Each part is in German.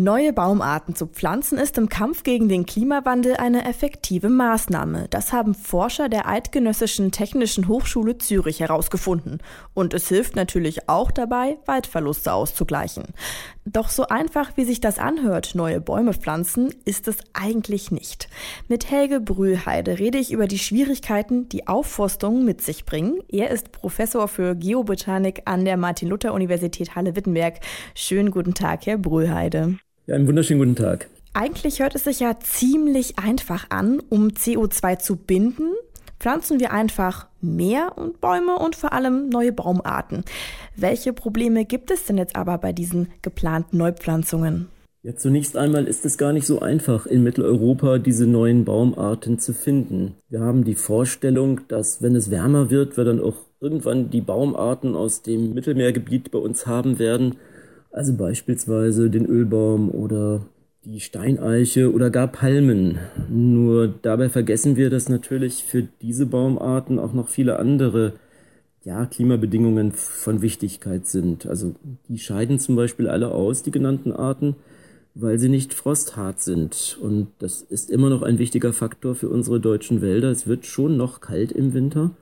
Neue Baumarten zu pflanzen ist im Kampf gegen den Klimawandel eine effektive Maßnahme. Das haben Forscher der Eidgenössischen Technischen Hochschule Zürich herausgefunden. Und es hilft natürlich auch dabei, Waldverluste auszugleichen. Doch so einfach, wie sich das anhört, neue Bäume pflanzen, ist es eigentlich nicht. Mit Helge Brühlheide rede ich über die Schwierigkeiten, die Aufforstung mit sich bringen. Er ist Professor für Geobotanik an der Martin-Luther-Universität Halle-Wittenberg. Schönen guten Tag, Herr Brühlheide. Ja, einen wunderschönen guten Tag. Eigentlich hört es sich ja ziemlich einfach an, um CO2 zu binden. Pflanzen wir einfach mehr und Bäume und vor allem neue Baumarten. Welche Probleme gibt es denn jetzt aber bei diesen geplanten Neupflanzungen? Ja, zunächst einmal ist es gar nicht so einfach, in Mitteleuropa diese neuen Baumarten zu finden. Wir haben die Vorstellung, dass wenn es wärmer wird, wir dann auch irgendwann die Baumarten aus dem Mittelmeergebiet bei uns haben werden, also beispielsweise den Ölbaum oder die Steineiche oder gar Palmen. Nur dabei vergessen wir, dass natürlich für diese Baumarten auch noch viele andere ja, Klimabedingungen von Wichtigkeit sind. Also die scheiden zum Beispiel alle aus, die genannten Arten, weil sie nicht frosthart sind. Und das ist immer noch ein wichtiger Faktor für unsere deutschen Wälder. Es wird schon noch kalt im Winter,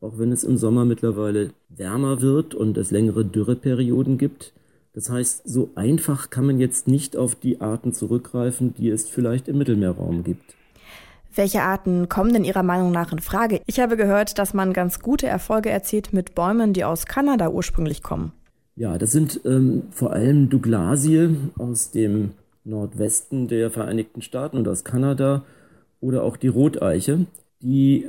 auch wenn es im Sommer mittlerweile wärmer wird und es längere Dürreperioden gibt. Das heißt, so einfach kann man jetzt nicht auf die Arten zurückgreifen, die es vielleicht im Mittelmeerraum gibt. Welche Arten kommen denn Ihrer Meinung nach in Frage? Ich habe gehört, dass man ganz gute Erfolge erzielt mit Bäumen, die aus Kanada ursprünglich kommen. Ja, das sind ähm, vor allem Douglasie aus dem Nordwesten der Vereinigten Staaten und aus Kanada oder auch die Roteiche, die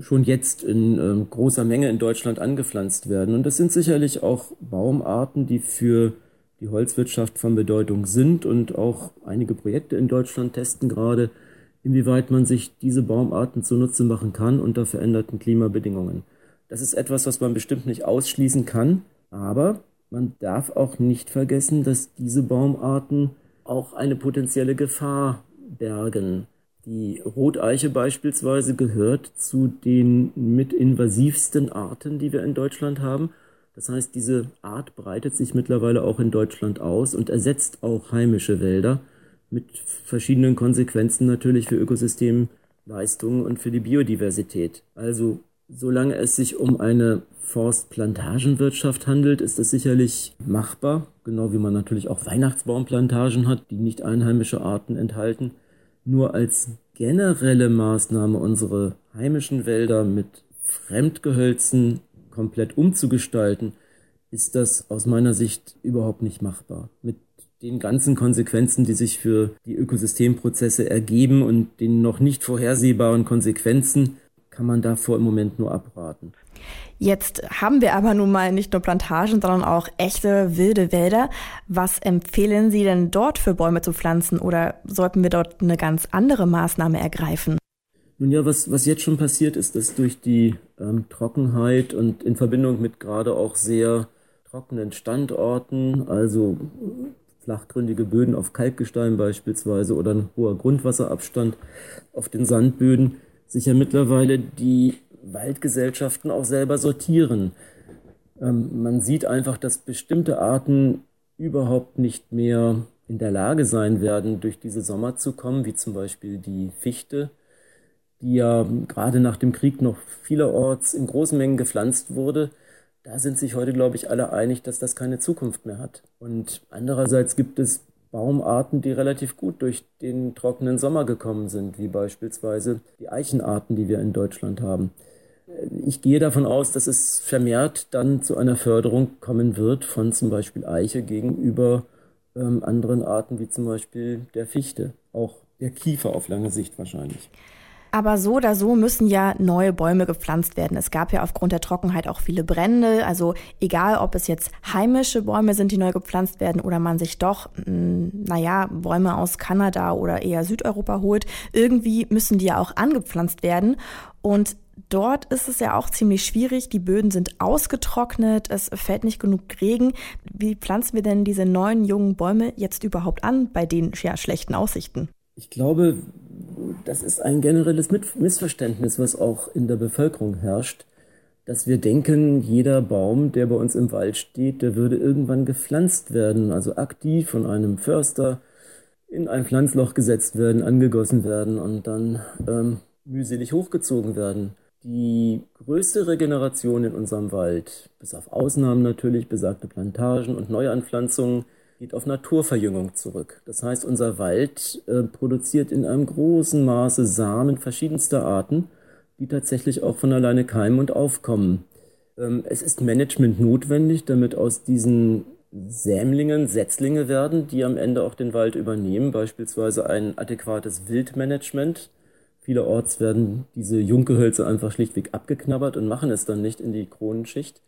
schon jetzt in ähm, großer Menge in Deutschland angepflanzt werden. Und das sind sicherlich auch Baumarten, die für die Holzwirtschaft von Bedeutung sind und auch einige Projekte in Deutschland testen gerade, inwieweit man sich diese Baumarten zunutze machen kann unter veränderten Klimabedingungen. Das ist etwas, was man bestimmt nicht ausschließen kann, aber man darf auch nicht vergessen, dass diese Baumarten auch eine potenzielle Gefahr bergen. Die Roteiche beispielsweise gehört zu den mit invasivsten Arten, die wir in Deutschland haben. Das heißt, diese Art breitet sich mittlerweile auch in Deutschland aus und ersetzt auch heimische Wälder mit verschiedenen Konsequenzen natürlich für Ökosystemleistungen und für die Biodiversität. Also solange es sich um eine Forstplantagenwirtschaft handelt, ist es sicherlich machbar, genau wie man natürlich auch Weihnachtsbaumplantagen hat, die nicht einheimische Arten enthalten. Nur als generelle Maßnahme unsere heimischen Wälder mit Fremdgehölzen komplett umzugestalten, ist das aus meiner Sicht überhaupt nicht machbar. Mit den ganzen Konsequenzen, die sich für die Ökosystemprozesse ergeben und den noch nicht vorhersehbaren Konsequenzen, kann man davor im Moment nur abraten. Jetzt haben wir aber nun mal nicht nur Plantagen, sondern auch echte wilde Wälder. Was empfehlen Sie denn dort für Bäume zu pflanzen oder sollten wir dort eine ganz andere Maßnahme ergreifen? Nun ja, was, was jetzt schon passiert ist, dass durch die ähm, Trockenheit und in Verbindung mit gerade auch sehr trockenen Standorten, also flachgründige Böden auf Kalkgestein beispielsweise oder ein hoher Grundwasserabstand auf den Sandböden, sich ja mittlerweile die Waldgesellschaften auch selber sortieren. Ähm, man sieht einfach, dass bestimmte Arten überhaupt nicht mehr in der Lage sein werden, durch diese Sommer zu kommen, wie zum Beispiel die Fichte, die ja gerade nach dem Krieg noch vielerorts in großen Mengen gepflanzt wurde, da sind sich heute, glaube ich, alle einig, dass das keine Zukunft mehr hat. Und andererseits gibt es Baumarten, die relativ gut durch den trockenen Sommer gekommen sind, wie beispielsweise die Eichenarten, die wir in Deutschland haben. Ich gehe davon aus, dass es vermehrt dann zu einer Förderung kommen wird von zum Beispiel Eiche gegenüber ähm, anderen Arten wie zum Beispiel der Fichte, auch der Kiefer auf lange Sicht wahrscheinlich. Aber so oder so müssen ja neue Bäume gepflanzt werden. Es gab ja aufgrund der Trockenheit auch viele Brände. Also egal, ob es jetzt heimische Bäume sind, die neu gepflanzt werden oder man sich doch, hm, naja, Bäume aus Kanada oder eher Südeuropa holt, irgendwie müssen die ja auch angepflanzt werden. Und dort ist es ja auch ziemlich schwierig. Die Böden sind ausgetrocknet, es fällt nicht genug Regen. Wie pflanzen wir denn diese neuen jungen Bäume jetzt überhaupt an bei den ja, schlechten Aussichten? Ich glaube, das ist ein generelles Missverständnis, was auch in der Bevölkerung herrscht, dass wir denken, jeder Baum, der bei uns im Wald steht, der würde irgendwann gepflanzt werden, also aktiv von einem Förster in ein Pflanzloch gesetzt werden, angegossen werden und dann ähm, mühselig hochgezogen werden. Die größte Regeneration in unserem Wald, bis auf Ausnahmen natürlich, besagte Plantagen und Neuanpflanzungen, geht auf Naturverjüngung zurück. Das heißt, unser Wald äh, produziert in einem großen Maße Samen verschiedenster Arten, die tatsächlich auch von alleine keimen und aufkommen. Ähm, es ist Management notwendig, damit aus diesen Sämlingen Setzlinge werden, die am Ende auch den Wald übernehmen, beispielsweise ein adäquates Wildmanagement. Vielerorts werden diese Junggehölze einfach schlichtweg abgeknabbert und machen es dann nicht in die Kronenschicht.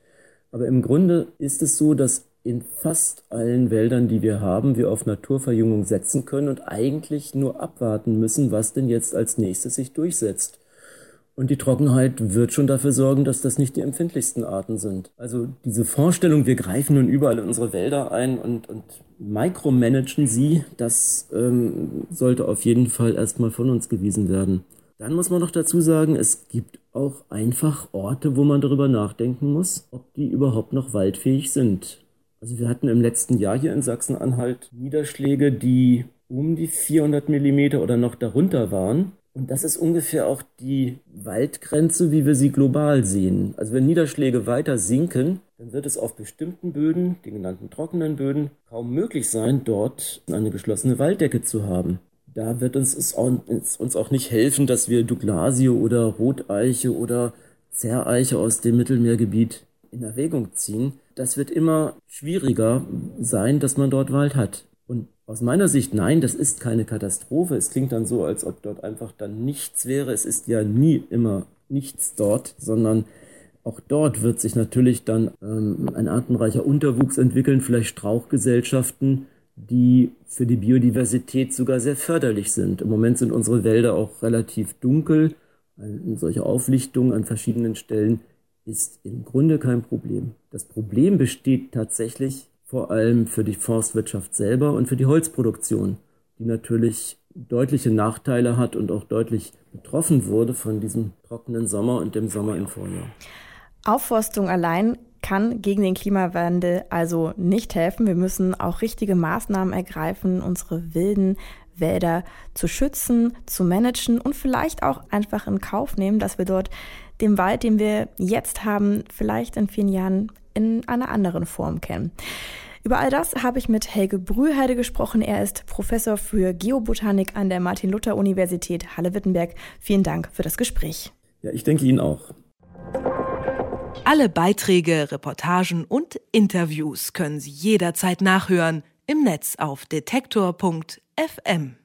Aber im Grunde ist es so, dass in fast allen Wäldern, die wir haben, wir auf Naturverjüngung setzen können und eigentlich nur abwarten müssen, was denn jetzt als nächstes sich durchsetzt. Und die Trockenheit wird schon dafür sorgen, dass das nicht die empfindlichsten Arten sind. Also diese Vorstellung, wir greifen nun überall in unsere Wälder ein und, und micromanagen sie, das ähm, sollte auf jeden Fall erstmal von uns gewiesen werden. Dann muss man noch dazu sagen, es gibt auch einfach Orte, wo man darüber nachdenken muss, ob die überhaupt noch waldfähig sind. Also wir hatten im letzten Jahr hier in Sachsen-Anhalt Niederschläge, die um die 400 Millimeter oder noch darunter waren. Und das ist ungefähr auch die Waldgrenze, wie wir sie global sehen. Also wenn Niederschläge weiter sinken, dann wird es auf bestimmten Böden, den genannten trockenen Böden, kaum möglich sein, dort eine geschlossene Walddecke zu haben. Da wird uns es uns auch nicht helfen, dass wir Douglasie oder Roteiche oder Zerreiche aus dem Mittelmeergebiet in Erwägung ziehen. Das wird immer schwieriger sein, dass man dort Wald hat. Und aus meiner Sicht, nein, das ist keine Katastrophe. Es klingt dann so, als ob dort einfach dann nichts wäre. Es ist ja nie immer nichts dort, sondern auch dort wird sich natürlich dann ähm, ein artenreicher Unterwuchs entwickeln, vielleicht Strauchgesellschaften, die für die Biodiversität sogar sehr förderlich sind. Im Moment sind unsere Wälder auch relativ dunkel. Eine solche Auflichtung an verschiedenen Stellen ist im Grunde kein Problem. Das Problem besteht tatsächlich vor allem für die Forstwirtschaft selber und für die Holzproduktion, die natürlich deutliche Nachteile hat und auch deutlich betroffen wurde von diesem trockenen Sommer und dem Sommer im Vorjahr. Aufforstung allein kann gegen den Klimawandel also nicht helfen. Wir müssen auch richtige Maßnahmen ergreifen, unsere wilden Wälder zu schützen, zu managen und vielleicht auch einfach in Kauf nehmen, dass wir dort den Wald, den wir jetzt haben, vielleicht in vielen Jahren in einer anderen Form kennen. Über all das habe ich mit Helge Brüheide gesprochen. Er ist Professor für Geobotanik an der Martin-Luther-Universität Halle-Wittenberg. Vielen Dank für das Gespräch. Ja, ich denke Ihnen auch. Alle Beiträge, Reportagen und Interviews können Sie jederzeit nachhören im Netz auf FM.